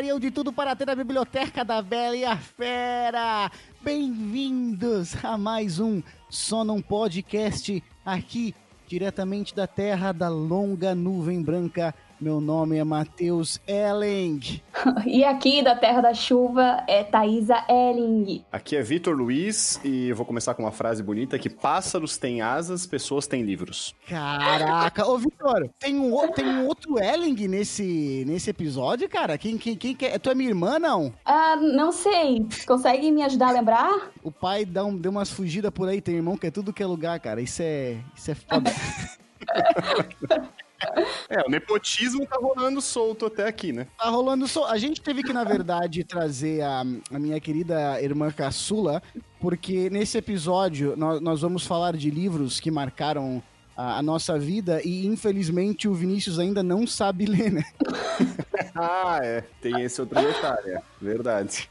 fariam de tudo para ter a biblioteca da Bela Fera. Bem-vindos a mais um Só Não Podcast aqui diretamente da terra da longa nuvem branca. Meu nome é Matheus Elling. E aqui da Terra da Chuva é Thaisa Elling. Aqui é Vitor Luiz e eu vou começar com uma frase bonita que pássaros têm asas, pessoas têm livros. Caraca, ô Vitor, tem um, tem um outro Elling nesse, nesse episódio, cara? Quem, quem, quem que é? Tu é minha irmã, não? Ah, não sei. Consegue me ajudar a lembrar? O pai dá um, deu umas fugidas por aí, tem irmão que é tudo que é lugar, cara. Isso é, isso é foda. É, o nepotismo tá rolando solto até aqui, né? Tá rolando só. A gente teve que, na verdade, trazer a, a minha querida irmã caçula, porque nesse episódio nós, nós vamos falar de livros que marcaram a, a nossa vida e, infelizmente, o Vinícius ainda não sabe ler, né? Ah, é. Tem esse outro detalhe, é. Verdade.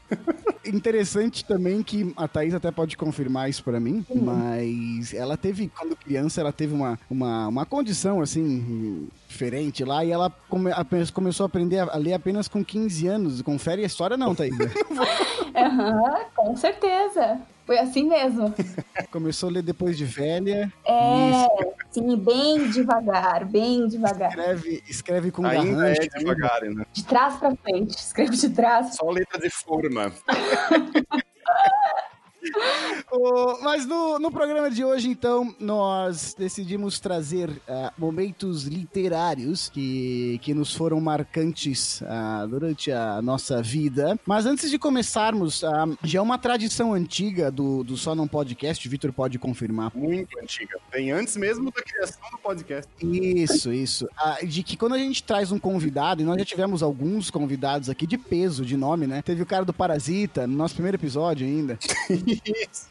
Interessante também que a Thaís até pode confirmar isso pra mim, mas ela teve, quando criança, ela teve uma, uma, uma condição, assim, diferente lá, e ela come- apenas começou a aprender a ler apenas com 15 anos. Confere a história não, Thaís? Aham, com certeza. Foi assim mesmo. Começou a ler depois de velha. É, sim, bem devagar, bem devagar. Escreve, escreve com Ainda garrancho. é devagar, né? De trás pra frente. Escreve de trás. Só letra de forma. Mas no, no programa de hoje, então, nós decidimos trazer ah, momentos literários que, que nos foram marcantes ah, durante a nossa vida. Mas antes de começarmos, ah, já é uma tradição antiga do, do Só Não Podcast, o Vitor pode confirmar. Muito antiga. Vem antes mesmo da criação do podcast. Isso, isso. De que quando a gente traz um convidado, e nós já tivemos alguns convidados aqui de peso, de nome, né? Teve o cara do Parasita, no nosso primeiro episódio ainda. Isso.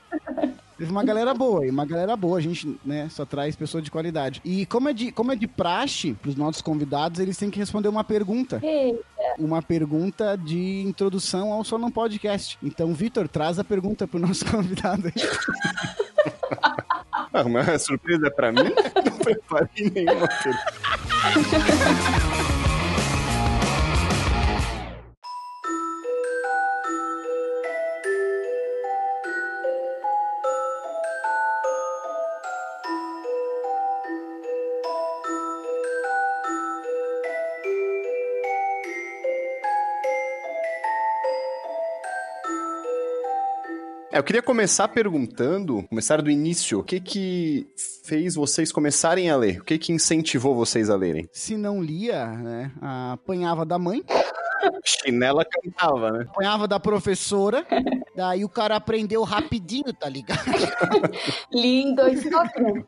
Teve uma galera boa, e uma galera boa, a gente, né, só traz pessoa de qualidade. E como é de, como é de praxe pros nossos convidados, eles têm que responder uma pergunta. Ei, Uma pergunta de introdução ao Só Não Podcast. Então, Vitor, traz a pergunta pro nosso convidado aí. Ah, uma surpresa é pra mim? Não preparei nenhuma pergunta. eu queria começar perguntando, começar do início, o que que fez vocês começarem a ler? O que que incentivou vocês a lerem? Se não lia, né, apanhava da mãe, Chinela cantava, né? apanhava da professora, daí o cara aprendeu rapidinho, tá ligado? lindo e toques.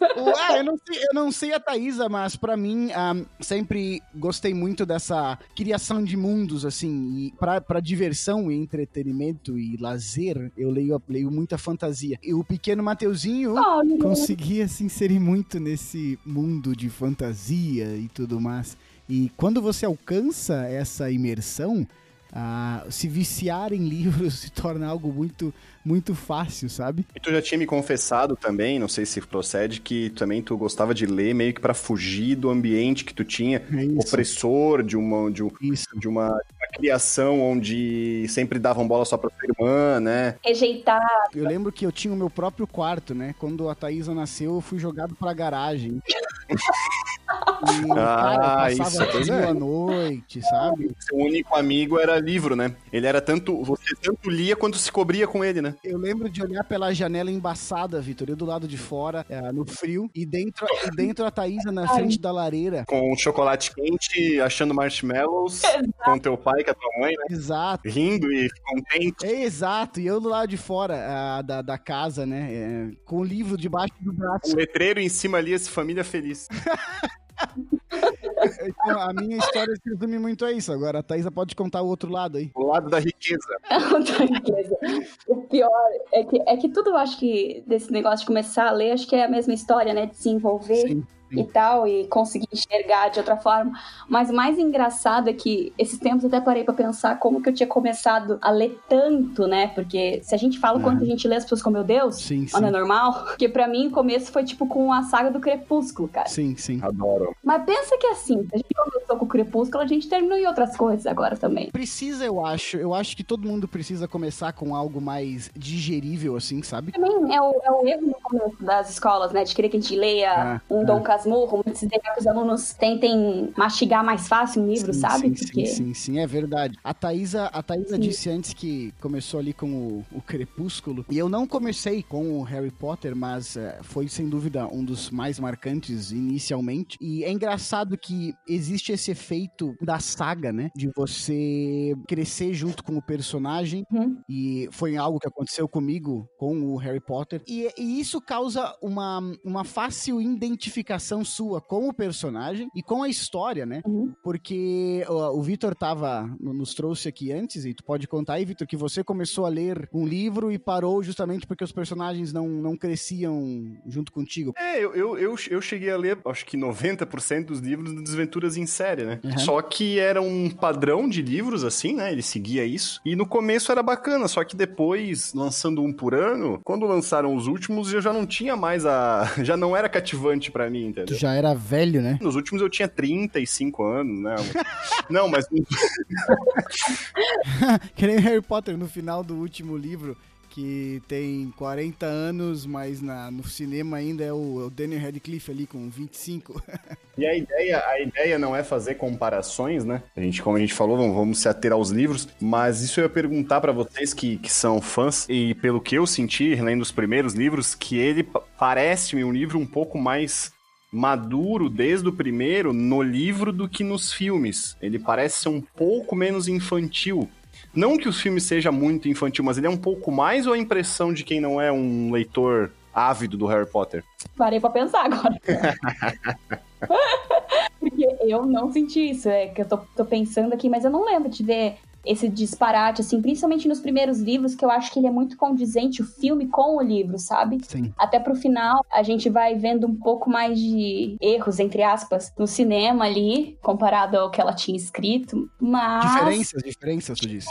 Ué, eu não sei, eu não sei a Thaisa, mas pra mim, ah, sempre gostei muito dessa criação de mundos, assim, e pra, pra diversão e entretenimento e lazer, eu leio, leio muita fantasia. E o pequeno Mateuzinho Olha, conseguia se inserir muito nesse mundo de fantasia e tudo mais. E quando você alcança essa imersão, ah, se viciar em livros se torna algo muito, muito fácil, sabe? E tu já tinha me confessado também, não sei se procede, que também tu gostava de ler meio que pra fugir do ambiente que tu tinha É opressor, de uma, de, um- de uma, uma criação onde sempre davam bola só pra tua irmã, né? rejeitar. Eu lembro que eu tinha o meu próprio quarto, né? Quando a Thaisa nasceu, eu fui jogado pra garagem. E, Ah, cara, isso, pois frio é. à noite, sabe? Seu único amigo era livro, né? Ele era tanto. Você tanto lia quanto se cobria com ele, né? Eu lembro de olhar pela janela embaçada, Vitor, eu do lado de fora, eh, no frio, e dentro, e dentro a Thaisa na frente da lareira. Com um chocolate quente, achando marshmallows, com teu pai, com a tua mãe, né? Exato. Rindo e contente. É exato, e eu do lado de fora ah, da, da casa, né? eh, com o livro debaixo do braço. Um letreiro em cima ali, esse família feliz. Então, a minha história se resume muito a isso. Agora, a Thaisa pode contar o outro lado aí. O lado da riqueza. Riqueza. O pior é que, é que tudo eu acho que desse negócio de começar a ler, acho que é a mesma história, né? De se envolver. Sim. e tal, e conseguir enxergar de outra forma. Mas o mais engraçado é que esses tempos eu até parei pra pensar como que eu tinha começado a ler tanto, né? Porque se a gente fala o quanto a gente lê, as pessoas como, meu Deus, Sim, ou não é sim. normal? Porque pra mim o começo foi tipo com a saga do Crepúsculo, cara. Sim, sim. Adoro. Mas pensa que assim, se a gente começou com o Crepúsculo, a gente terminou em outras coisas agora também. Precisa, eu acho. Eu acho que todo mundo precisa começar com algo mais digerível, assim, sabe? Também é o, é o erro no começo das escolas, né? De querer que a gente leia Ah, um. Dom Casmurro, muitas ideias que os alunos tentem mastigar mais fácil um livro, Sim, sabe? Sim, Porque sim, sim, sim, é verdade. A Thaisa, a Thaisa Sim. disse antes que começou ali com o, o Crepúsculo. E eu não comecei com o Harry Potter, mas eh, foi sem dúvida um dos mais marcantes inicialmente. E é engraçado que existe esse efeito da saga, né? De você crescer junto com o personagem. Uhum. E foi algo que aconteceu comigo com o Harry Potter. E, e isso causa uma, uma fácil identificação sua com o personagem e com a história, né? Uhum. Porque o, o Vitor tava, nos trouxe aqui antes, e tu pode contar aí, Vitor, que você começou a ler um livro e parou justamente porque os personagens não, não cresciam junto contigo. É, eu, eu, eu, eu cheguei a ler, acho que 90% dos livros do Desventuras em série, né? Uhum. Só que era um padrão de livros, assim, né? Ele seguia isso. E no começo era bacana, só que depois, lançando um por ano, quando lançaram os últimos, eu já não tinha mais a. Já não era cativante pra mim, Tu entendeu? já era velho, né? Nos últimos eu tinha 35 anos, né? Não, mas Que nem Harry Potter no final do último livro. Que tem 40 anos, mas na, no cinema ainda é o, é o Daniel Radcliffe ali com 25. E a ideia, a ideia não é fazer comparações, né? A gente, como a gente falou, vamos, vamos se ater aos livros, mas isso eu ia perguntar pra vocês que, que são fãs, e pelo que eu senti, lendo os primeiros livros, que ele pa- parece-me um livro um pouco mais maduro desde o primeiro no livro do que nos filmes. Ele parece ser um pouco menos infantil. Não que os filmes seja muito infantil, mas ele é um pouco mais ou a impressão de quem não é um leitor ávido do Harry Potter? Parei pra pensar agora. Porque eu não senti isso, é que eu tô, tô pensando aqui, mas eu não lembro de ver esse disparate, assim, principalmente nos primeiros livros, que eu acho que ele é muito condizente, o filme com o livro, sabe? Sim. Até pro final, a gente vai vendo um pouco mais de erros, entre aspas, no cinema ali, comparado ao que ela tinha escrito, mas... Diferenças, diferenças, tu disse.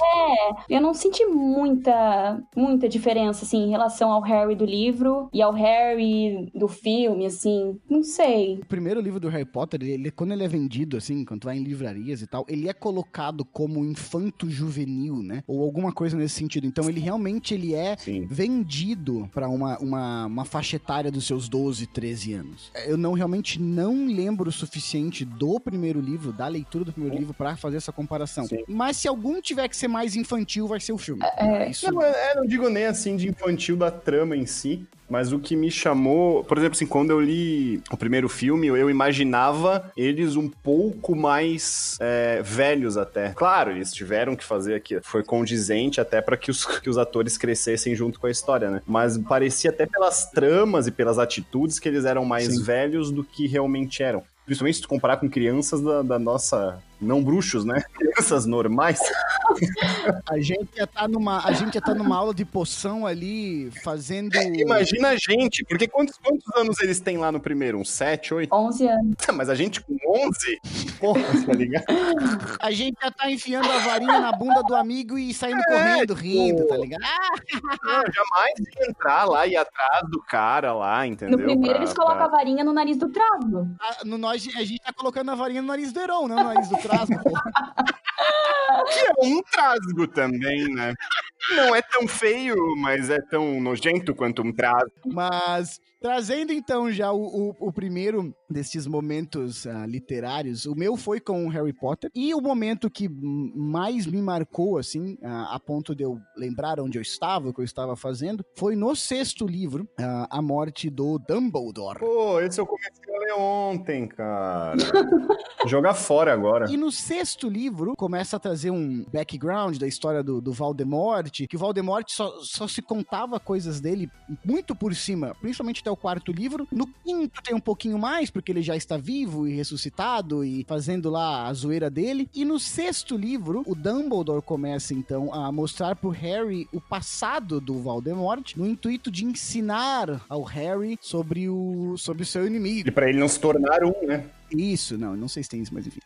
Eu não senti muita, muita diferença, assim, em relação ao Harry do livro e ao Harry do filme, assim, não sei. O primeiro livro do Harry Potter, ele, quando ele é vendido, assim, quando vai em livrarias e tal, ele é colocado como infanto juvenil, né? Ou alguma coisa nesse sentido. Então ele realmente ele é Sim. vendido pra uma, uma, uma faixa etária dos seus 12, 13 anos. Eu não realmente não lembro o suficiente do primeiro livro, da leitura do primeiro livro, pra fazer essa comparação. Sim. Mas se algum tiver que ser mais infantil, vai ser o filme. É. Isso. Não, é, é, não digo nem assim de infantil da trama em si, mas o que me chamou, por exemplo, assim, quando eu li o primeiro filme, eu imaginava eles um pouco mais é, velhos até. Claro, eles tiveram que fazer aqui, foi condizente até para que os, que os atores crescessem junto com a história, né? Mas parecia até pelas tramas e pelas atitudes que eles eram mais Sim. velhos do que realmente eram. Principalmente se tu comparar com crianças da, da nossa. Não bruxos, né? Crianças normais. A gente ia estar numa, a gente ia tá numa aula de poção ali, fazendo. Imagina a gente, porque quantos, quantos anos eles têm lá no primeiro? Uns 7, 8? 11 anos. Mas a gente com 11? Porra, tá ligado? A gente já tá enfiando a varinha na bunda do amigo e saindo É, correndo, tipo, rindo, tá ligado? Ah, Não, jamais ia entrar lá e ir atrás do cara lá, entendeu? No primeiro, Pra- eles colocam pra- a varinha no nariz do trago. a, no, nós, a gente tá colocando a varinha no nariz do Heron, não no nariz do Trasgo. Que é um trasgo também, né? Não é tão feio, mas é tão nojento quanto um trasgo. Mas trazendo então já o, o, o primeiro desses momentos ah, literários, o meu foi com o Harry Potter. E o momento que mais me marcou, assim, ah, a ponto de eu lembrar onde eu estava, o que eu estava fazendo, foi no sexto livro, ah, A Morte do Dumbledore. Pô, esse eu comecei a ler ontem, cara. Jogar fora agora. E no sexto livro, começa a trazer um background da história do, do Voldemort, que o Voldemort só, só se contava coisas dele muito por cima, principalmente até o quarto livro. No quinto tem um pouquinho mais, porque ele já está vivo e ressuscitado e fazendo lá a zoeira dele. E no sexto livro, o Dumbledore começa então a mostrar pro Harry o passado do Voldemort, no intuito de ensinar ao Harry sobre o, sobre o seu inimigo. Pra ele não se tornar um, né? Isso, não, não sei se tem isso, mas enfim.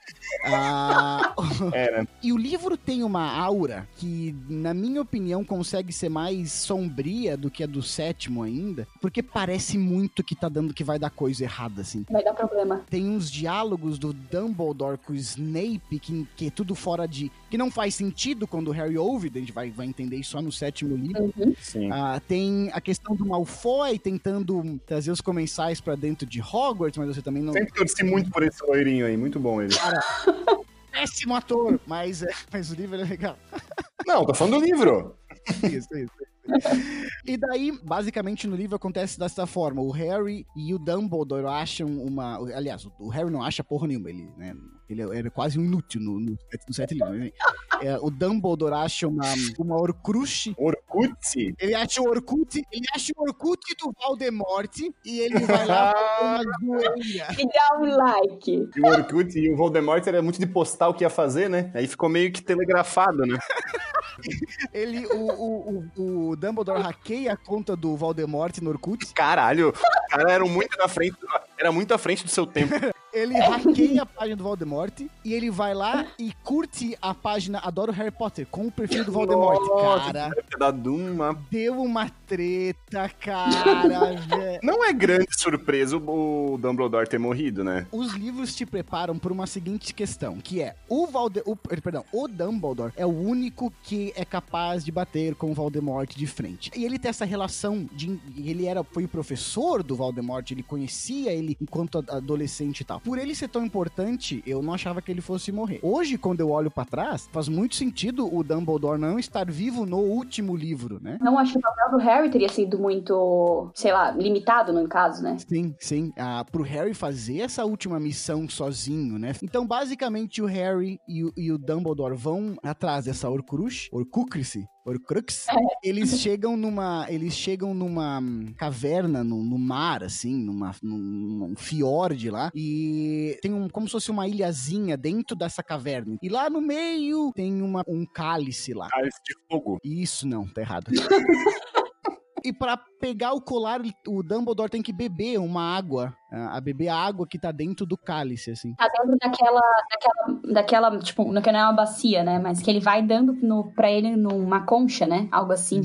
Ah, É, né? e o livro tem uma aura que, na minha opinião, consegue ser mais sombria do que a do sétimo ainda, porque parece muito que tá dando que vai dar coisa errada, assim. Vai dar problema. Tem uns diálogos do Dumbledore com o Snape que, que é tudo fora de. que não faz sentido quando o Harry ouve, a gente vai, vai entender isso só no sétimo livro. Uhum. Sim. Ah, tem a questão do Malfoy tentando trazer os comensais pra dentro de Hogwarts, mas você também não. Sempre torci muito por esse loirinho aí, muito bom ele. Péssimo ator, mas, é, mas o livro é legal. Não, tô falando do livro. Isso, isso. E daí, basicamente, no livro acontece dessa forma: o Harry e o Dumbledore acham uma. Aliás, o Harry não acha porra nenhuma, ele, né? Ele era quase um inútil no, no, no sete livros. né? É, o Dumbledore acha uma, uma Horcrux. Orkut. Ele acha o Orkut, ele acha o Orkut do Voldemort e ele vai lá uma zoeira. E dá um like. E o Orkut e o Voldemort era muito de postar o que ia fazer, né? Aí ficou meio que telegrafado, né? Ele, o, o, o, o Dumbledore hackeia a conta do Voldemort no Orkut. Caralho, os caras eram muito na frente, era muito à frente do seu tempo. Ele hackeia a página do Voldemort e ele vai lá e curte a página Adoro Harry Potter com o perfil do Voldemort. Nossa, cara, dado uma... deu uma treta, cara, velho. Não é grande surpresa o Dumbledore ter morrido, né? Os livros te preparam por uma seguinte questão, que é o Valde o, perdão, o Dumbledore é o único que é capaz de bater com o Voldemort de frente. E ele tem essa relação de ele era foi o professor do Voldemort, ele conhecia ele enquanto adolescente e tal. Por ele ser tão importante, eu não achava que ele fosse morrer. Hoje, quando eu olho pra trás, faz muito sentido o Dumbledore não estar vivo no último livro, né? Não acho que o papel do Harry teria sido muito, sei lá, limitado no caso, né? Sim, sim. Ah, pro Harry fazer essa última missão sozinho, né? Então, basicamente, o Harry e o, e o Dumbledore vão atrás dessa Horcrux, Horcrux, Horcrux. Eles chegam numa, eles chegam numa hum, caverna no, no mar, assim, numa, num, num fiord lá, e tem um, como se fosse uma ilhazinha dentro dessa caverna. E lá no meio tem uma, um cálice lá. Cálice de fogo. Isso não, tá errado. E pra pegar o colar, o Dumbledore tem que beber uma água, a beber a água que tá dentro do cálice, assim. Tá dentro daquela, daquela, daquela, tipo, não que não é uma bacia, né? Mas que ele vai dando no, pra ele numa concha, né? Algo assim.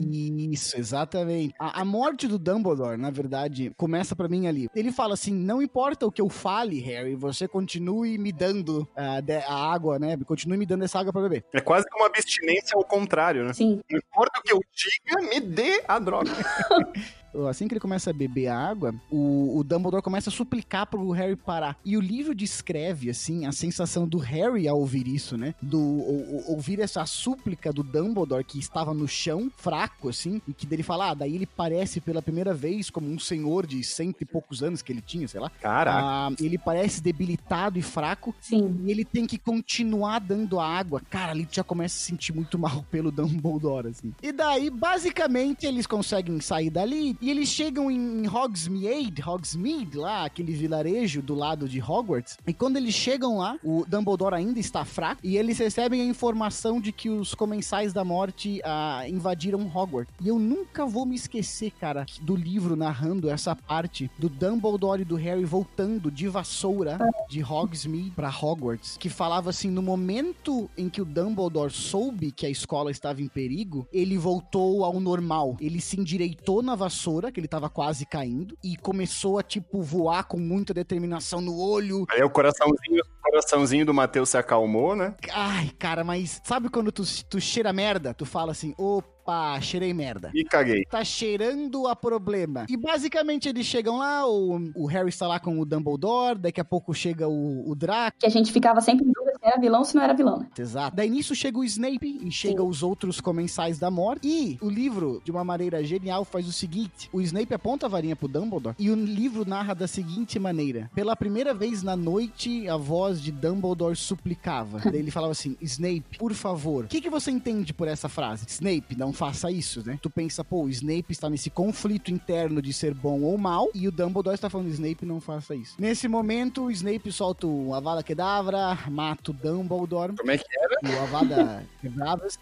Isso, exatamente. A, a morte do Dumbledore, na verdade, começa pra mim ali. Ele fala assim: não importa o que eu fale, Harry, você continue me dando ah, de- a água, né? Continue me dando essa água pra beber. É quase que uma abstinência ao contrário, né? Sim. Não importa o que eu diga, me dê a droga. Assim que ele começa a beber a água, o, o Dumbledore começa a suplicar pro Harry parar. E o livro descreve, assim, a sensação do Harry ao ouvir isso, né? Do ou- ou- ouvir essa súplica do Dumbledore que estava no chão, fraco, assim, e que dele fala, ah, daí ele parece pela primeira vez como um senhor de cento e poucos anos que ele tinha, sei lá. Caraca. Ah, ele parece debilitado e fraco, Sim. e ele tem que continuar dando a água. Cara, ali já começa a se sentir muito mal pelo Dumbledore, assim. E daí, basicamente, eles conseguem sair dali e eles chegam em Hogsmeade, Hogsmeade, lá, aquele vilarejo do lado de Hogwarts. E quando eles chegam lá, o Dumbledore ainda está fraco e eles recebem a informação de que os comensais da morte ah, invadiram Hogwarts. E eu nunca vou me esquecer, cara, do livro narrando essa parte do Dumbledore e do Harry voltando de vassoura de Hogsmeade pra Hogwarts, que falava assim, no momento em que o Dumbledore soube que a escola estava em perigo, ele voltou ao normal. Ele se endireitou na vassoura, que ele tava quase caindo, e começou a, tipo, voar com muita determinação no olho. Aí o coraçãozinho, o coraçãozinho do Matheus se acalmou, né? Ai, cara, mas sabe quando tu, tu cheira merda? Tu fala assim, opa, cheirei merda. E caguei. tá cheirando a problema. E basicamente eles chegam lá, o, o Harry está lá com o Dumbledore, daqui a pouco chega o, o Draco. Que a gente ficava sempre Era vilão se não era vilão, né? Exato. Daí nisso chega o Snape e chega Sim. os outros comensais da morte. E o livro, de uma maneira genial, faz o seguinte: o Snape aponta a varinha pro Dumbledore e o livro narra da seguinte maneira: pela primeira vez na noite, a voz de Dumbledore suplicava. Daí ele falava assim: Snape, por favor, o que, que você entende por essa frase? Snape, não faça isso, né? Tu pensa, pô, o Snape está nesse conflito interno de ser bom ou mal, e o Dumbledore está falando: Snape, não faça isso. Nesse momento, o Snape solta o Avada Kedavra, mata o Dumbledore. Como é que é? O Avada Quebravas.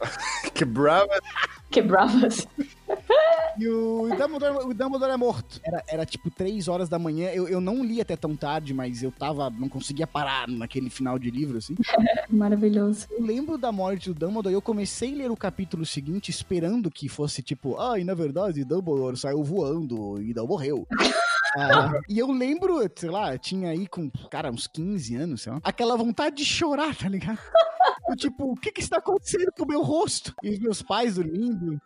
Que brava. Quebravas. E o Dumbledore, o Dumbledore é morto. Era, era tipo 3 horas da manhã. Eu, eu não li até tão tarde, mas eu tava. Não conseguia parar naquele final de livro, assim. Maravilhoso. Eu lembro da morte do Dumbledore e eu comecei a ler o capítulo seguinte esperando que fosse tipo, ah, e na verdade Dumbledore saiu voando e não morreu. Ah, e eu lembro, sei lá, tinha aí com, cara, uns 15 anos, sei lá, aquela vontade de chorar, tá ligado? Eu, tipo, o que que está acontecendo com o meu rosto? E os meus pais dormindo,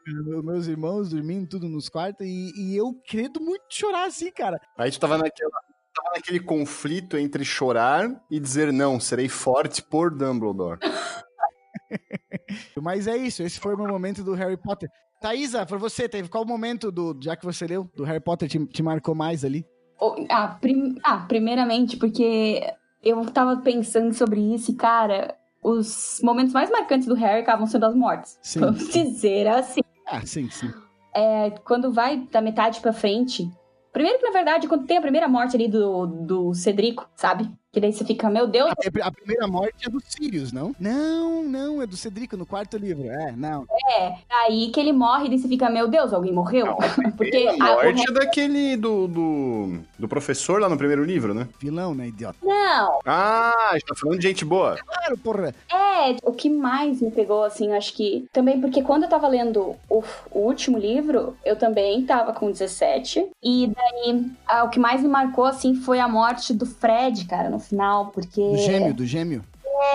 meus irmãos dormindo, tudo nos quartos, e, e eu querendo muito chorar assim, cara. Aí tu tava naquela. Tava naquele conflito entre chorar e dizer não, serei forte por Dumbledore. Mas é isso, esse foi o meu momento do Harry Potter. Thaisa, pra você, teve qual momento do, já que você leu, do Harry Potter te, te marcou mais ali? O- Ah, prim- ah, primeiramente, porque eu tava pensando sobre isso e, cara, os momentos mais marcantes do Harry acabam sendo as mortes. Sim. Vamos dizer assim. Ah, sim, sim. É, quando vai da metade pra frente. Primeiro que, na verdade, quando tem a primeira morte ali do, do Cedrico, sabe? Que daí você fica, meu Deus, A, a primeira morte é do Sirius, não? Não, não, é do Cedrico no quarto livro. É, não. é. Aí que ele morre, daí você fica, meu Deus, alguém morreu? Porque a a- o morte é daquele do, do, do professor lá no primeiro livro, né? Vilão, né, idiota? Não, Ah, a gente tá falando de gente boa. Claro, porra. É, o que mais me pegou, assim, acho que. Também porque quando eu tava lendo o, o último livro, eu também tava com 17. E daí, ah, o que mais me marcou, assim, foi a morte do Fred, cara, no final. Porque. Do gêmeo, do gêmeo.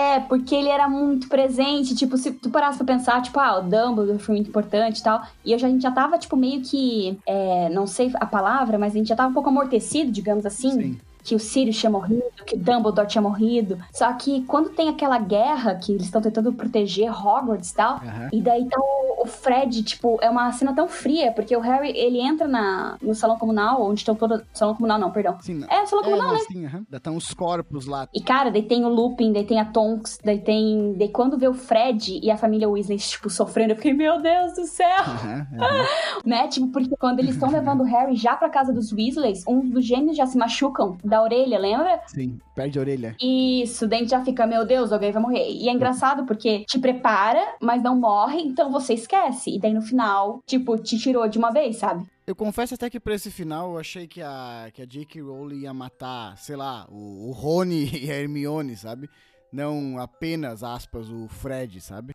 É, porque ele era muito presente. Tipo, se tu parasse pra pensar, tipo, ah, o Dumbledore foi muito importante e tal. E eu já, a gente já tava, tipo, meio que. é, não sei a palavra, mas a gente já tava um pouco amortecido, digamos assim Sim. Que o Sirius tinha morrido, que o Dumbledore tinha morrido. Só que quando tem aquela guerra que eles estão tentando proteger Hogwarts e tal, Aham. e daí tá o, o Fred, tipo, é uma cena tão fria, porque o Harry, ele entra na, no salão comunal, onde estão todos... Salão comunal não, perdão. Sim, não. É, o salão É, comunal, né? sim, aham. Ainda tá uns corpos lá. E, cara, daí tem o Lupin, daí tem a Tonks, daí tem... Daí quando vê o Fred e a família Weasley, tipo, sofrendo, eu fiquei, meu Deus do céu! Aham, aham. né? Tipo, porque quando eles estão levando o Harry já pra casa dos Weasleys, um dos gêmeos já se machucam da orelha, lembra? Sim, perde a orelha. Isso, daí a gente já fica, meu Deus, alguém vai morrer. E é engraçado porque te prepara, mas não morre, então você esquece. E daí no final, tipo, te tirou de uma vez, sabe? Eu confesso até que pra esse final eu achei que a, que a J.K. Rowling ia matar, sei lá, o, o Rony e a Hermione, sabe? Não apenas, aspas, o Fred, sabe?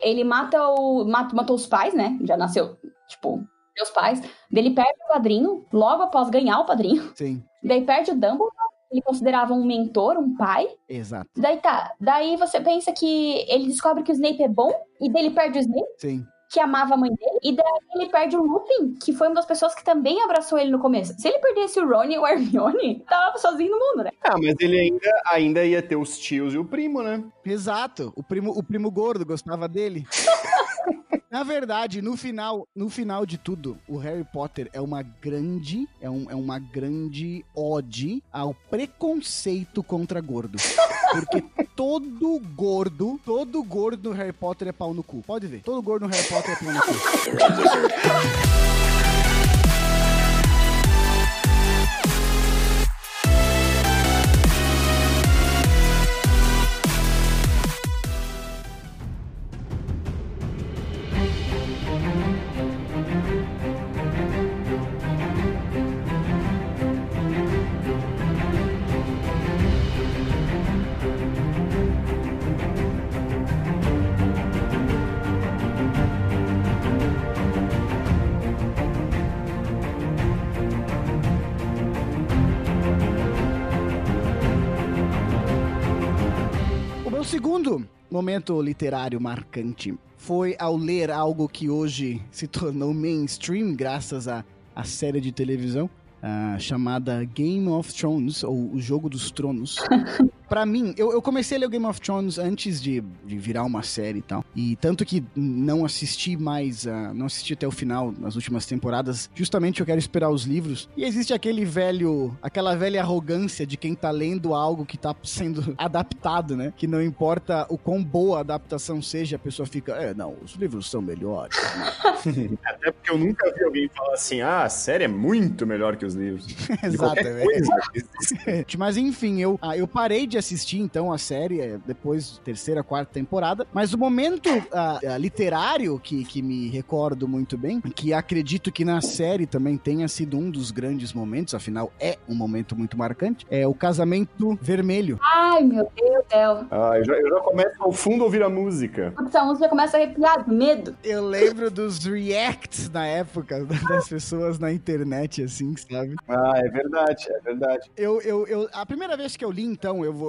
Ele mata o. Mata, matou os pais, né? Já nasceu, tipo, meus pais. Ele perde o padrinho, logo após ganhar o padrinho. Sim, Daí perde o Dumbledore. Ele considerava um mentor, um pai. exato. Daí tá. Daí você pensa que ele descobre que o Snape é bom. E daí ele perde o Snape. Sim. que amava a mãe dele, e daí ele perde o Lupin, que foi uma das pessoas que também abraçou ele no começo. Se ele perdesse o Ron e o Hermione, tava sozinho no mundo, né? Ah, mas ele ainda, ainda ia ter os tios e o primo, né? Exato. O primo, o primo gordo gostava dele. Na verdade, no final, no final de tudo, o Harry Potter é uma grande, é, um, é uma grande ode ao preconceito contra gordo. Porque todo gordo, todo gordo no Harry Potter é pau no cu. Pode ver. Todo gordo no Harry Potter é pau no cu. segundo momento literário marcante foi ao ler algo que hoje se tornou mainstream graças à à série de televisão ah, chamada Game of Thrones, ou O Jogo dos Tronos. pra mim, eu, eu comecei a ler o Game of Thrones antes de, de virar uma série e tal. E tanto que não assisti mais, ah, não assisti até o final, nas últimas temporadas, justamente eu quero esperar os livros. E existe aquele velho, aquela velha arrogância de quem tá lendo algo que tá sendo adaptado, né? Que não importa o quão boa a adaptação seja, a pessoa fica, é, não, os livros são melhores. né?" Até porque eu nunca vi alguém falar assim, ah, a série é muito melhor que os livros. É. existe. Mas enfim, eu, ah, eu parei de assistir então a série é, depois terceira, quarta temporada. Mas o momento ah, literário que, que me recordo muito bem, que acredito que na série também tenha sido um dos grandes momentos, afinal é um momento muito marcante, é o casamento vermelho. Ai, meu Deus do céu. Ah, eu já, eu já começo ao fundo a ouvir a música. Essa música começa a arrepiar, medo. Eu lembro dos reacts na época das pessoas na internet, assim, sabe? Ah, é verdade, é verdade. Eu, eu, eu, a primeira vez que eu li, então, eu vou,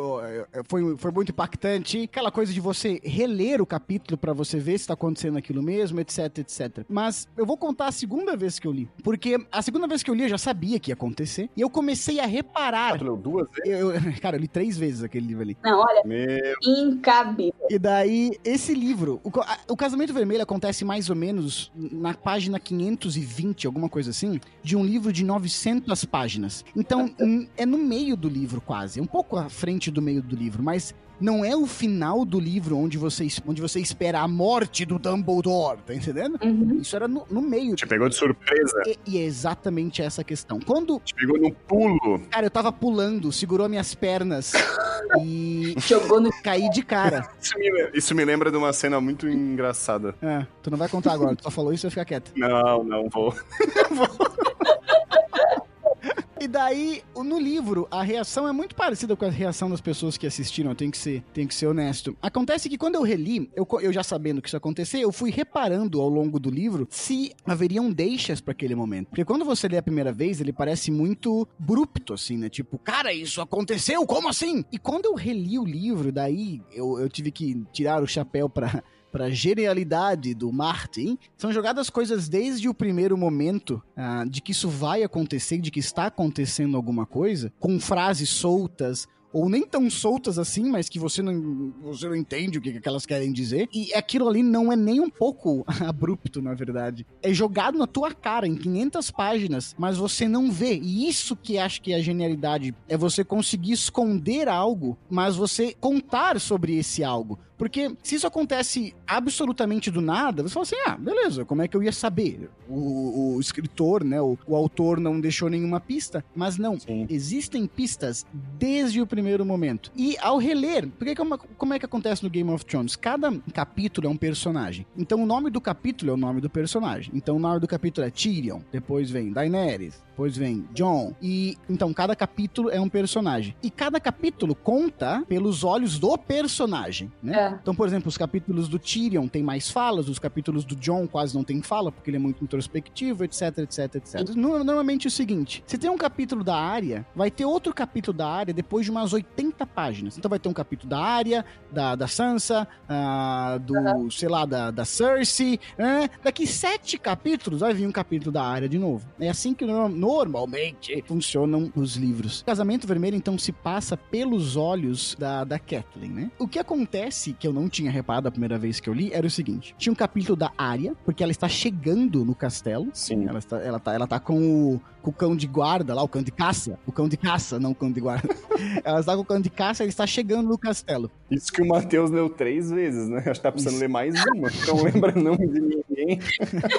foi, foi muito impactante. Aquela coisa de você reler o capítulo pra você ver se tá acontecendo aquilo mesmo, etc, etc. Mas eu vou contar a segunda vez que eu li. Porque a segunda vez que eu li, eu já sabia que ia acontecer. E eu comecei a reparar. Tu leu duas vezes? Eu, eu- cara, eu li três vezes aquele livro ali. Não, olha, Meu, incabível. E daí, esse livro, o, a- o Casamento Vermelho acontece mais ou menos na página 520, alguma coisa assim, de um livro de 900 páginas. Então, é no meio do livro quase, é um pouco à frente do meio do livro, mas não é o final do livro onde você, onde você espera a morte do Dumbledore, tá entendendo? Uhum. Isso era no, no meio. te pegou de surpresa. E, e é exatamente essa questão. Quando, Te pegou no pulo. cara, eu tava pulando, segurou minhas pernas e Jogou no. caí de cara. Isso me, isso me lembra de uma cena muito engraçada. É, tu não vai contar agora, tu só falou isso, vai ficar quieto. Não, não vou. E daí, no livro, a reação é muito parecida com a reação das pessoas que assistiram, eu tenho que ser, tenho que ser honesto. Acontece que quando eu reli, eu, eu já sabendo que isso ia acontecer, eu fui reparando ao longo do livro se haveriam deixas pra aquele momento. Porque quando você lê a primeira vez, ele parece muito abrupto, assim, né? Tipo, cara, isso aconteceu? Como assim? E quando eu reli o livro, daí eu, eu tive que tirar o chapéu pra, pra genialidade do Martin, são jogadas coisas desde o primeiro momento ah, de que isso vai acontecer, de que está acontecendo alguma coisa, com frases soltas. Ou nem tão soltas assim, mas que você não, você não entende o que, que elas querem dizer. E aquilo ali não é nem um pouco abrupto, na verdade. É jogado na tua cara, em 500 páginas, mas você não vê. E isso que acho que é a genialidade. É você conseguir esconder algo, mas você contar sobre esse algo. Porque se isso acontece absolutamente do nada, você fala assim: ah, beleza, como é que eu ia saber? O, o escritor, né, o, o autor não deixou nenhuma pista, mas não. Sim. Existem pistas desde o primeiro momento. E ao reler, porque como, como é que acontece no Game of Thrones? Cada capítulo é um personagem. Então o nome do capítulo é o nome do personagem. Então o nome do capítulo é Tyrion, depois vem Daenerys, depois vem John. E então cada capítulo é um personagem. E cada capítulo conta pelos olhos do personagem, né? É. Então, por exemplo, os capítulos do Tyrion tem mais falas, os capítulos do John quase não tem fala, porque ele é muito introspectivo, etc, etc, etc. No- Normalmente é o seguinte, se tem um capítulo da área, vai ter outro capítulo da área depois de umas 80 páginas. Então vai ter um capítulo da área, da, da Sansa, ah, do, sei lá, da, da Cersei, né? Daqui sete capítulos vai vir um capítulo da área de novo. É assim que no- normalmente funcionam os livros. O Casamento Vermelho, então, se passa pelos olhos da, da Kathleen, né? O que acontece, que eu não tinha reparado a primeira vez que eu li, era o seguinte. Tinha um capítulo da área, porque ela está chegando no castelo. Sim. Ela está, ela tá, ela tá com o, com o cão de guarda lá, o cão de caça. O cão de caça, não o cão de guarda. ela com o cão de caça e está chegando no castelo. Isso que o Matheus leu três vezes, né? Acho que tá precisando ler mais uma. Não lembra nome de ninguém.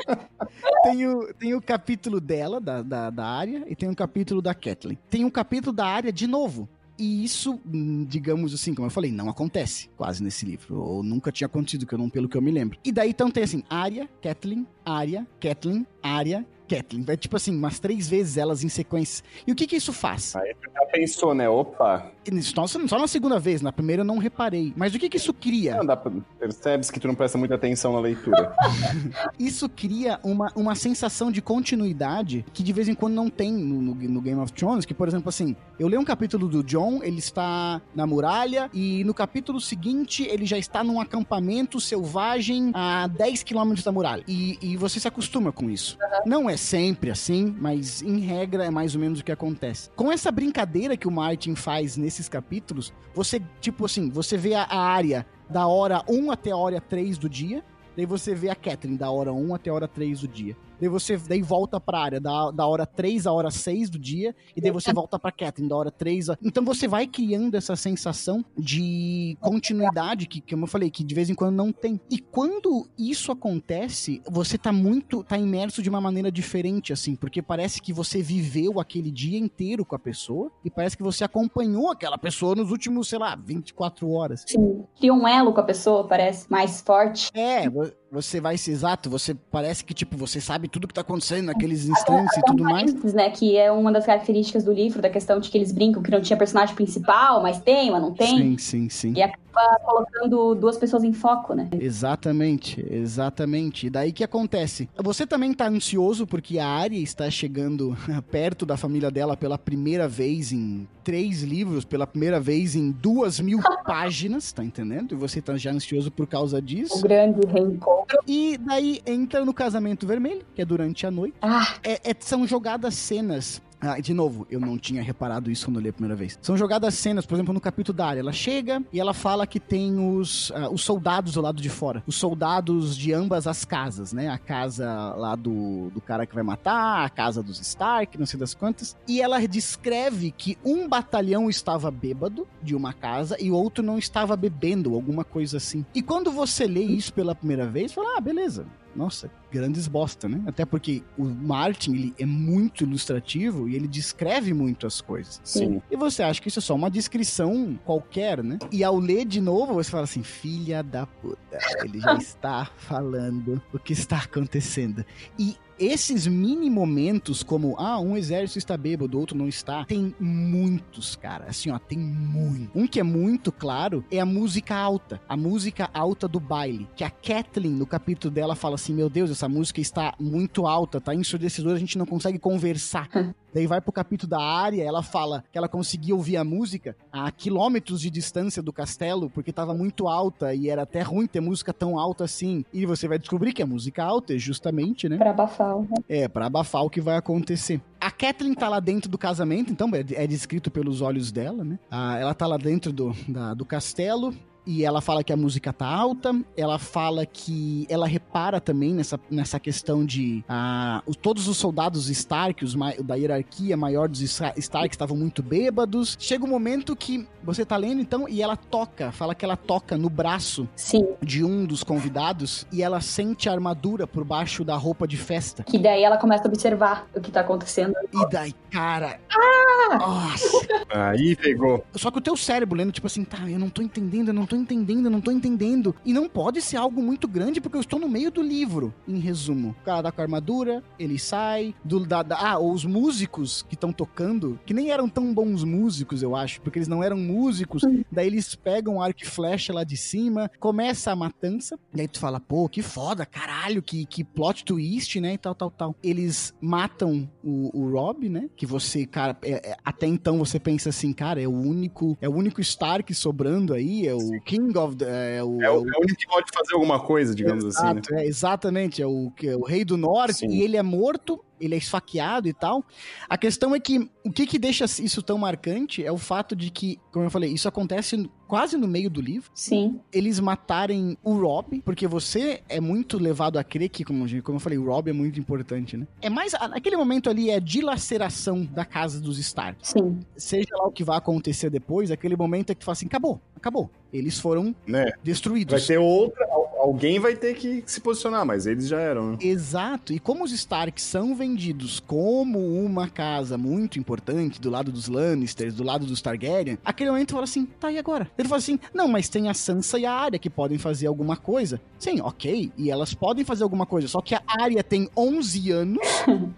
tem, o, tem o capítulo dela, da, da, da área, e tem o capítulo da Kathleen. Tem um capítulo da área de novo. E isso, hum, digamos assim, como eu falei, não acontece quase nesse livro. Ou nunca tinha acontecido, que eu não, pelo que eu me lembro. E daí então tem assim, área, Kathleen, área, Kathleen, área, Kathleen. Vai tipo assim, umas três vezes elas em sequência. E o que que isso faz? Aí tu já pensou, né? Opa, Só, só na segunda vez, na primeira eu não reparei. Mas o que que isso cria? não dá pra... percebes que tu não presta muita atenção na leitura. Isso cria uma, uma sensação de continuidade que de vez em quando não tem no, no- no Game of Thrones, que, por exemplo, assim, eu leio um capítulo do John, ele está na muralha, e no capítulo seguinte ele já está num acampamento selvagem a 10 quilômetros da muralha. E, e você se acostuma com isso. Não é é sempre assim, mas em regra é mais ou menos o que acontece. Com essa brincadeira que o Martin faz nesses capítulos, você, tipo assim, você vê a, a área da hora 1 até a hora 3 do dia, daí você vê a Catherine da hora 1 até a hora 3 do dia. Daí você daí volta pra área da, da hora 3 à hora 6 do dia, e daí você volta pra Catherine da hora 3 a... Então você vai criando essa sensação de continuidade, que, como eu falei, que de vez em quando não tem. E quando isso acontece, você tá muito, tá imerso de uma maneira diferente, assim, porque parece que você viveu aquele dia inteiro com a pessoa, e parece que você acompanhou aquela pessoa nos últimos, sei lá, 24 horas. Sim. Cria um elo com a pessoa, parece mais forte. É, você vai ser exato, você parece que, tipo, você sabe tudo que tá acontecendo naqueles instantes e tudo mais. Né, que é uma das características do livro, da questão de que eles brincam que não tinha personagem principal, mas tem, mas não tem. Sim, sim, sim. E acaba colocando duas pessoas em foco, né? Exatamente, exatamente. E daí que acontece? Você também tá ansioso porque a Arya está chegando perto da família dela pela primeira vez em três livros, pela primeira vez em duas mil páginas, tá entendendo? E você tá já ansioso por causa O disso. grande reencontro. E daí entra no casamento vermelho, que é durante a noite. Ah, É- é- são jogadas cenas. Ah, de novo, eu não tinha reparado isso quando eu li a primeira vez. São jogadas cenas, por exemplo, no capítulo da área. Ela chega e ela fala que tem os, ah, os soldados do lado de fora. Os soldados de ambas as casas, né? A casa lá do, do cara que vai matar, a casa dos Stark, não sei das quantas. E ela descreve que um batalhão estava bêbado de uma casa e o outro não estava bebendo, alguma coisa assim. E quando você lê isso pela primeira vez, fala, ah, beleza. Nossa, grandes bosta, né? Até porque o Martin, ele é muito ilustrativo e ele descreve muito as coisas. Sim. E você acha que isso é só uma descrição qualquer, né? E ao ler de novo, você fala assim, filha da puta, ele já está falando o que está acontecendo. E esses mini momentos, como, ah, um exército está bêbado, o outro não está, tem muitos, cara. Assim, ó, tem muito. Um que é muito claro é a música alta. A música alta do baile. Que a Kathleen, no capítulo dela, fala assim: Meu Deus, essa música está muito alta, tá ensurdecedora, a gente não consegue conversar. Daí vai pro capítulo da área, ela fala que ela conseguia ouvir a música a quilômetros de distância do castelo, porque tava muito alta e era até ruim ter música tão alta assim. E você vai descobrir que a música alta é justamente, né? pra abafar. né? É, pra abafar o que vai acontecer. A Kathleen tá lá dentro do casamento, então é, é descrito pelos olhos dela, né? Ah, ela tá lá dentro do, da- do castelo. E ela fala que a música tá alta, ela fala que ela repara também nessa, nessa questão de ah, os- todos os soldados Stark, os da hierarquia maior dos Stark estavam muito bêbados. Chega um momento que você tá lendo então e ela toca, fala que ela toca no braço Sim. de um dos convidados e ela sente a armadura por baixo da roupa de festa. Que daí ela começa a observar o que tá acontecendo. E daí, cara. Ah! Nossa. Aí pegou. Só que o teu cérebro lendo, tipo assim, tá, eu não tô entendendo, eu não tô entendendo, eu não tô entendendo. E não pode ser algo muito grande, porque eu estou no meio do livro, em resumo. O cara tá com a armadura, ele sai. Do, da, da- ah, os músicos que estão tocando, que nem eram tão bons músicos, eu acho, porque eles não eram músicos. Daí eles pegam o arco e flecha lá de cima, começa a matança. E aí tu fala, pô, que foda, caralho, que, que plot twist, né? E tal, tal, tal. Eles matam o, o Rob, né? Que você, cara, é- é- até então você pensa assim, cara, é o único, é o único Stark sobrando aí, é o King of the, é o, É o, é o único que pode fazer alguma coisa, digamos assim, né? Exato, é, exatamente, é o, que é o rei do norte Sim. e ele é morto, ele é esfaqueado e tal. A questão é que o que que deixa isso tão marcante é o fato de que, como eu falei, isso acontece quase no meio do livro. Sim. Eles matarem o Rob, porque você é muito levado a crer que, como, como eu falei, o Rob é muito importante, né? É mais, aquele momento ali é dilaceração da casa dos Stark Sim. seja lá o que vai acontecer depois, aquele momento é que tu fala assim, acabou, acabou. Eles foram Né? Vai destruídos. ter outra, alguém vai ter que se posicionar, mas eles já eram, né? Exato. E como os Stark são vendidos como uma casa muito importante do lado dos Lannisters, do lado dos Targaryen, aquele momento fala assim, tá, e agora? Ele fala assim, não, mas tem a Sansa e a Arya que podem fazer alguma coisa. Sim, ok, e elas podem fazer alguma coisa, só que a Arya tem 11 anos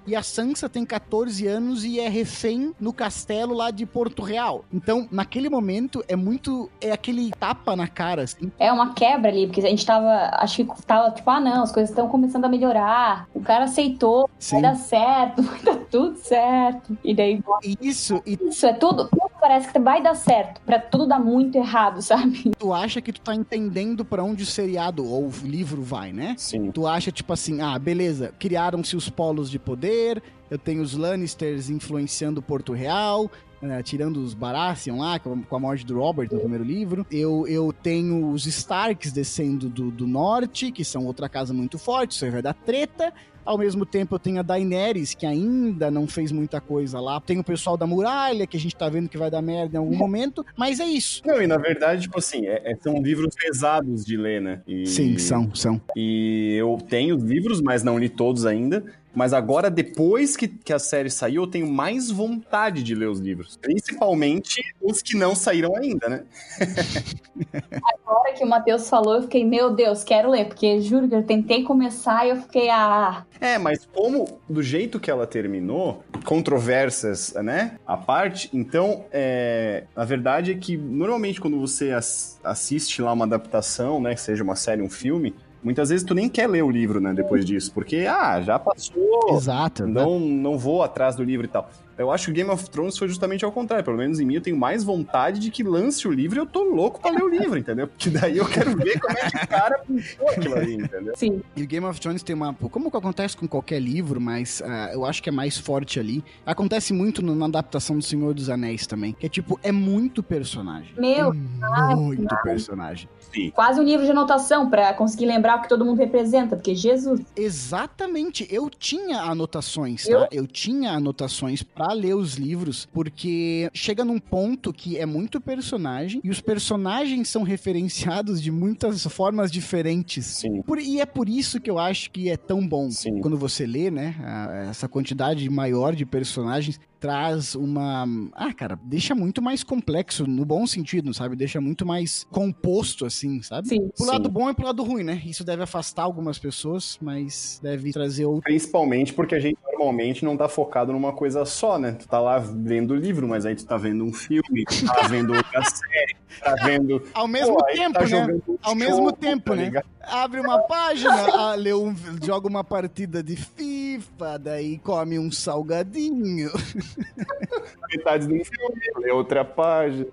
e a Sansa tem 14 anos e é refém no castelo lá de Porto Real. Então, naquele momento, é muito... é aquele tapa na cara, assim. É uma quebra ali, porque a gente tava. Acho que tava tipo, ah, não, as coisas estão começando a melhorar. O cara aceitou, Sim. vai dar certo, vai dar tudo certo. E daí, Isso, e isso é tudo, tudo parece que vai dar certo, pra tudo dar muito errado, sabe? Tu acha que tu tá entendendo pra onde o seriado ou o livro vai, né? Sim. Tu acha, tipo assim, ah, beleza, criaram-se os polos de poder, eu tenho os Lannisters influenciando Porto Real, né, tirando os Baratheon lá, com a morte do Robert no primeiro livro. Eu, eu tenho os Starks descendo do, do norte, que são outra casa muito forte, isso vai dar treta. Ao mesmo tempo, eu tenho a Daenerys, que ainda não fez muita coisa lá. Tem o pessoal da muralha, que a gente tá vendo que vai dar merda em algum momento. Mas é isso. Não, e na verdade, tipo assim, é- é- são livros pesados de ler, né? E- Sim, são, são. E eu tenho os livros, mas não li todos ainda. Mas agora, depois que, que a série saiu, eu tenho mais vontade de ler os livros. Principalmente os que não saíram ainda, né? Agora que o Matheus falou, eu fiquei, meu Deus, quero ler, porque juro que eu tentei começar e eu fiquei, ah, É, mas como do jeito que ela terminou, controvérsias, né? A parte, então, é, a verdade é que normalmente quando você ass- assiste lá uma adaptação, né? Seja uma série, um filme, muitas vezes tu nem quer ler o livro, né? Depois disso, porque, ah, já passou, Exato. não, não vou atrás do livro e tal. Eu acho que Game of Thrones foi justamente ao contrário. Pelo menos em mim, eu tenho mais vontade de que lance o livro e eu tô louco pra ler o livro, entendeu? Porque daí eu quero ver como é que o cara pensou aquilo ali, entendeu? sim. E o Game of Thrones tem uma. Como que acontece com qualquer livro, mas ah, eu acho que é mais forte ali. Acontece muito na adaptação do Senhor dos Anéis também. Que é tipo, é muito personagem. Meu, É muito personagem. Sim. quase um livro de anotação pra conseguir lembrar o que todo mundo representa, porque Jesus, Exatamente. Eu tinha anotações, tá? Eu? Eu tinha anotações pra ler os livros, porque chega num ponto que é muito personagem e os personagens são referenciados de muitas formas diferentes. Sim. Por- e é por isso que eu acho que é tão bom. Sim. Quando você lê, né, a- essa quantidade maior de personagens traz uma. Ah, cara, deixa muito mais complexo, no bom sentido, sabe? Deixa muito mais composto, assim, sabe? sim. Pro Sim. lado bom e pro lado ruim, né? Isso deve afastar algumas pessoas, mas deve trazer outro. Principalmente porque a gente normalmente não tá focado numa coisa só, né? Tu tá lá vendo o livro, mas aí tu tá vendo um filme, tu tá vendo outra série, tá vendo. Ao mesmo Pô, aí tempo, tá né? um Ao mesmo jogo, tempo, tá né? Abre uma página, ah, lê um, joga uma partida de FIFA, daí come um salgadinho. Metade de um filme, lê outra página.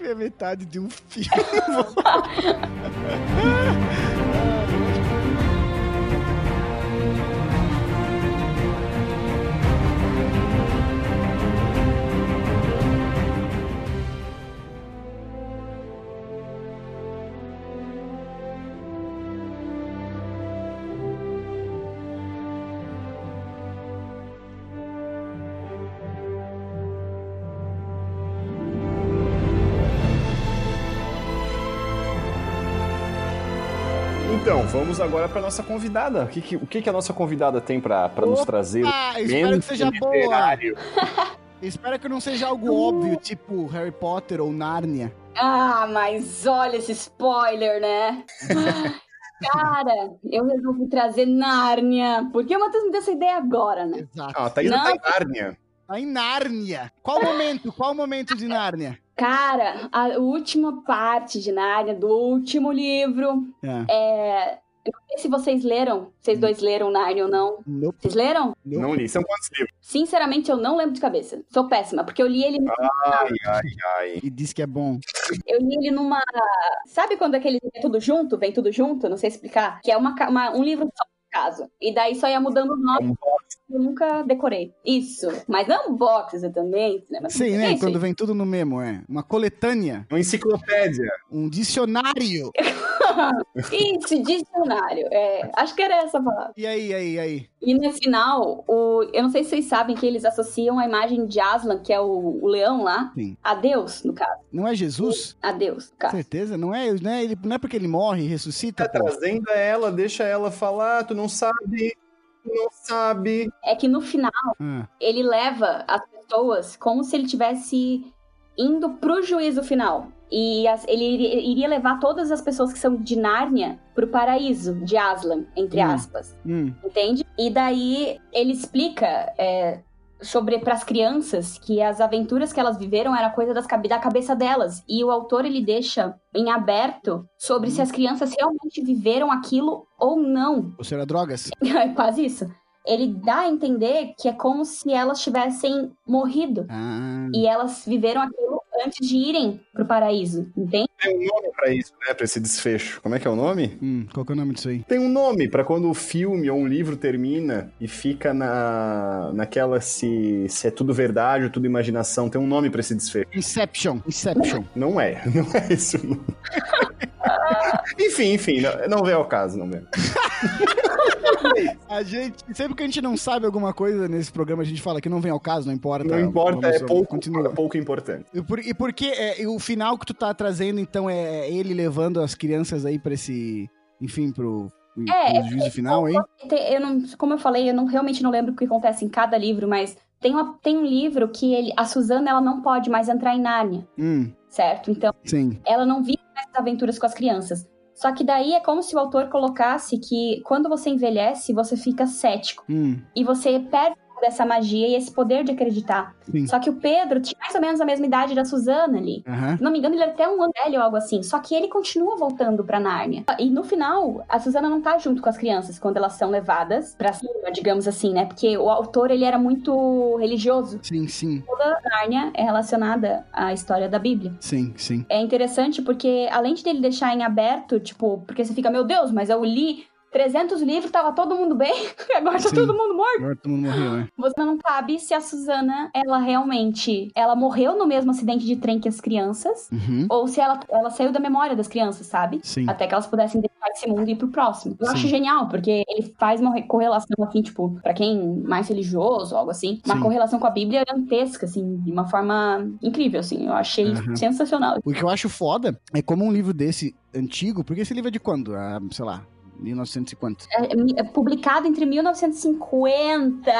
É metade de um filme. Então, vamos agora pra nossa convidada. O que, que- o que, que a nossa convidada tem pra pra nos trazer? espero que seja boa. literário. Espero que não seja algo óbvio, tipo Harry Potter ou Nárnia. Ah, mas olha esse spoiler, né? Cara, eu resolvi trazer Nárnia. Porque o Matheus me deu essa ideia agora, né? Exato. Ah, a Thaís Não. tá em Nárnia. Tá em Nárnia. Qual momento? Qual momento de Nárnia? Cara, a última parte de Nárnia, do último livro, É. é. Eu não sei se vocês leram. Vocês dois leram Nárnia ou não. Nope. Vocês leram? Nope. Não li. São quantos livros? Sinceramente, eu não lembro de cabeça. Sou péssima, porque eu li ele, Ai, ai, ai. E diz que é bom. eu li ele numa. Sabe quando aquele vem tudo junto? Vem tudo junto? Não sei explicar. Que é uma, uma- um livro só, caso. E daí só ia mudando os nomes. Um Eu nunca decorei. Isso. Mas unboxes eu também. Né? Mas Sim, é né? Quando vem tudo no mesmo, é. Uma coletânea, Uma enciclopédia. um dicionário. Isso, dicionário. É, acho que era essa a palavra. E aí, aí, aí? E no final, o, eu não sei se vocês sabem que eles associam a imagem de Aslan, que é o, o leão lá, Sim. a Deus, no caso. Não é Jesus? A Deus, no caso. Certeza? Não é, não é, ele, não é porque ele morre e ressuscita, Tá pô. trazendo ela, deixa ela falar, tu não sabe. Tu não sabe. É que no final, Ah, ele leva as pessoas como se ele tivesse indo pro juízo final. E as- ele iria- levar todas as pessoas que são de Nárnia pro paraíso de Aslan, entre Hum. aspas. hum, Entende? E daí ele explica é, sobre para as crianças que as aventuras que elas viveram era coisa das, da cabeça delas. E o autor ele deixa em aberto sobre se as crianças realmente viveram aquilo ou não. ou será drogas? É quase isso. Ele dá a entender que é como se elas tivessem morrido. Ah, E elas viveram aquilo antes de irem pro paraíso, entende? Tem um nome pra isso, né? Pra esse desfecho. Como é que é o nome? hum, qual que é o nome disso aí? Tem um nome pra quando o filme ou um livro termina e fica na naquela se, se é tudo verdade ou tudo imaginação. Tem um nome pra esse desfecho. Inception. Inception. Não é, não é isso. o nome. enfim, enfim, não, não vem ao caso, não vem. A gente, sempre que a gente não sabe alguma coisa nesse programa, a gente fala que não vem ao caso, não importa. Não importa, Vamos- é pouco, Continua. pouco importante. E por, e por que é, e o final que tu tá trazendo, então, é ele levando as crianças aí pra esse. Enfim, pro, É, é juízo final aí? Tem- Eu não, como eu falei, eu não, realmente não lembro o que acontece em cada livro, mas tem, uma, tem um livro que ele, a Suzana ela não pode mais entrar em Nárnia, Hum, certo? Então sim. ela não vive essas aventuras com as crianças. Só que daí é como se o autor colocasse que quando você envelhece, você fica cético. Hum, E você perde dessa magia e esse poder de acreditar. sim. Só que o Pedro tinha mais ou menos a mesma idade da Suzana ali. Aham. Se não me engano, ele era até um ano velho ou algo assim. Só que ele continua voltando pra Nárnia. E no final, a Suzana não tá junto com as crianças quando elas são levadas pra cima, digamos assim, né? Porque o autor, ele era muito religioso. Sim, sim, Toda Nárnia é relacionada à história da Bíblia. sim, sim. É interessante porque, além de ele deixar em aberto, tipo, porque você fica, meu Deus, mas eu li 300 livros, tava todo mundo bem, agora tá Sim. todo mundo morto. Agora todo mundo morreu, né? Você não sabe se a Suzana, ela realmente, ela morreu no mesmo acidente de trem que as crianças, Uhum. ou se ela, ela saiu da memória das crianças, sabe? Sim. Até que elas pudessem deixar esse mundo e ir pro próximo. Eu Sim. acho genial, porque ele faz uma re- correlação, assim, tipo, pra quem mais religioso, algo assim, uma correlação com a Bíblia gigantesca, assim, de uma forma incrível, assim. Eu achei Uhum. sensacional. O que eu acho foda é como um livro desse antigo, porque esse livro é de quando? Ah, sei lá, 1900 e quanto? É, é publicado entre 1950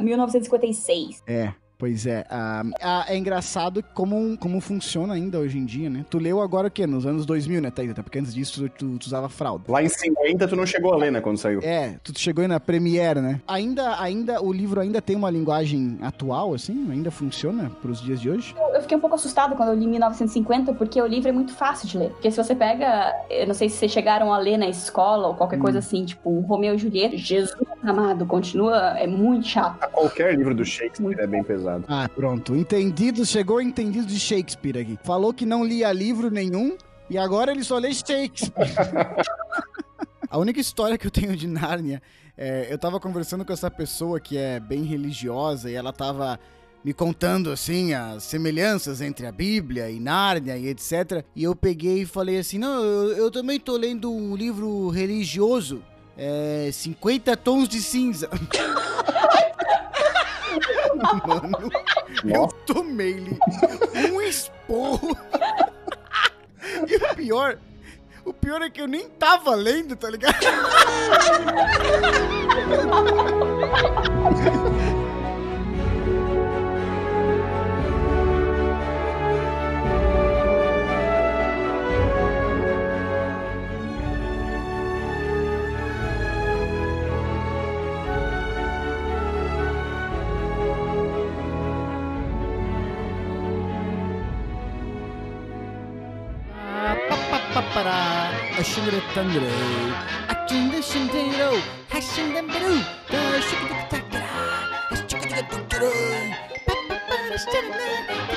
e 1956. É, pois é. Ah, ah, é engraçado como, como funciona ainda hoje em dia, né? Tu leu agora o quê? Nos anos 2000, né, Thaís? Até porque antes disso tu, tu, tu usava fralda. Lá em 50 tu não chegou a ler, né, quando saiu. É, tu chegou aí na Premiere, né? Ainda, ainda, o livro ainda tem uma linguagem atual, assim? Ainda funciona pros dias de hoje? Eu, eu fiquei um pouco assustada quando eu li 1950, porque o livro é muito fácil de ler. Porque se você pega, eu não sei se vocês chegaram a ler na escola ou qualquer Hum. coisa assim, tipo, Romeu e Julieta, Jesus amado, continua, é muito chato. A qualquer livro do Shakespeare é bem pesado. Ah, pronto. Entendido, chegou entendido de Shakespeare aqui. Falou que não lia livro nenhum e agora ele só lê Shakespeare. A única história que eu tenho de Nárnia é, eu tava conversando com essa pessoa que é bem religiosa e ela tava me contando assim as semelhanças entre a Bíblia e Nárnia e etc. E eu peguei e falei assim: "Não, eu, eu também tô lendo um livro religioso, é 50 tons de cinza". Mano, eu tomei-lhe um esporro. E o pior, o pior é que eu nem tava lendo, tá ligado? aşırı tanrı. Açında şindero, haşinden beru, da şıkı tıkı taktara, şıkı tıkı taktara. Papa para şarına,